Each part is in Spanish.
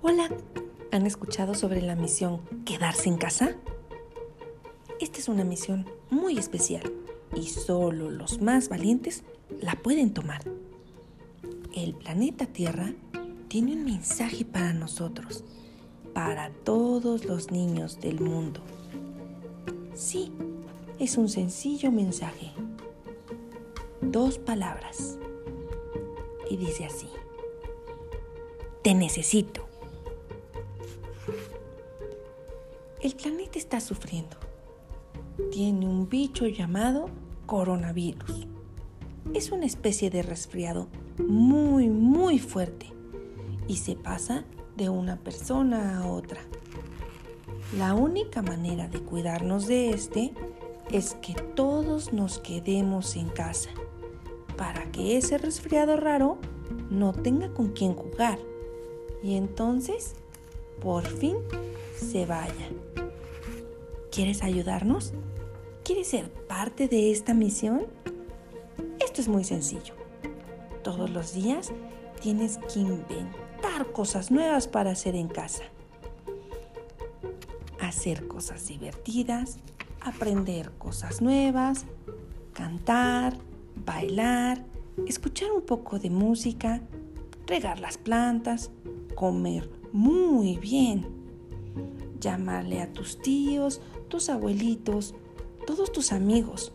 Hola, ¿han escuchado sobre la misión Quedarse en casa? Esta es una misión muy especial y solo los más valientes la pueden tomar. El planeta Tierra tiene un mensaje para nosotros, para todos los niños del mundo. Sí, es un sencillo mensaje. Dos palabras. Y dice así. Te necesito. El planeta está sufriendo. Tiene un bicho llamado coronavirus. Es una especie de resfriado muy, muy fuerte y se pasa de una persona a otra. La única manera de cuidarnos de este es que todos nos quedemos en casa para que ese resfriado raro no tenga con quién jugar y entonces por fin se vaya. ¿Quieres ayudarnos? ¿Quieres ser parte de esta misión? Esto es muy sencillo. Todos los días tienes que inventar cosas nuevas para hacer en casa. Hacer cosas divertidas, aprender cosas nuevas, cantar, bailar, escuchar un poco de música, regar las plantas, comer muy bien, llamarle a tus tíos, tus abuelitos, todos tus amigos,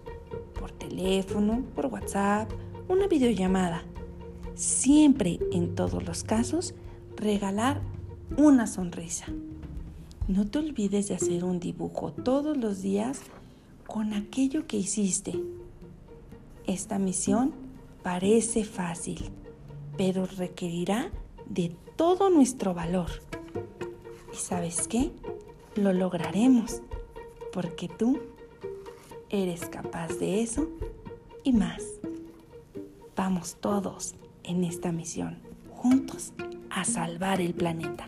por teléfono, por WhatsApp, una videollamada. Siempre, en todos los casos, regalar una sonrisa. No te olvides de hacer un dibujo todos los días con aquello que hiciste. Esta misión parece fácil, pero requerirá de todo nuestro valor. ¿Y sabes qué? Lo lograremos, porque tú eres capaz de eso y más. Vamos todos en esta misión, juntos, a salvar el planeta.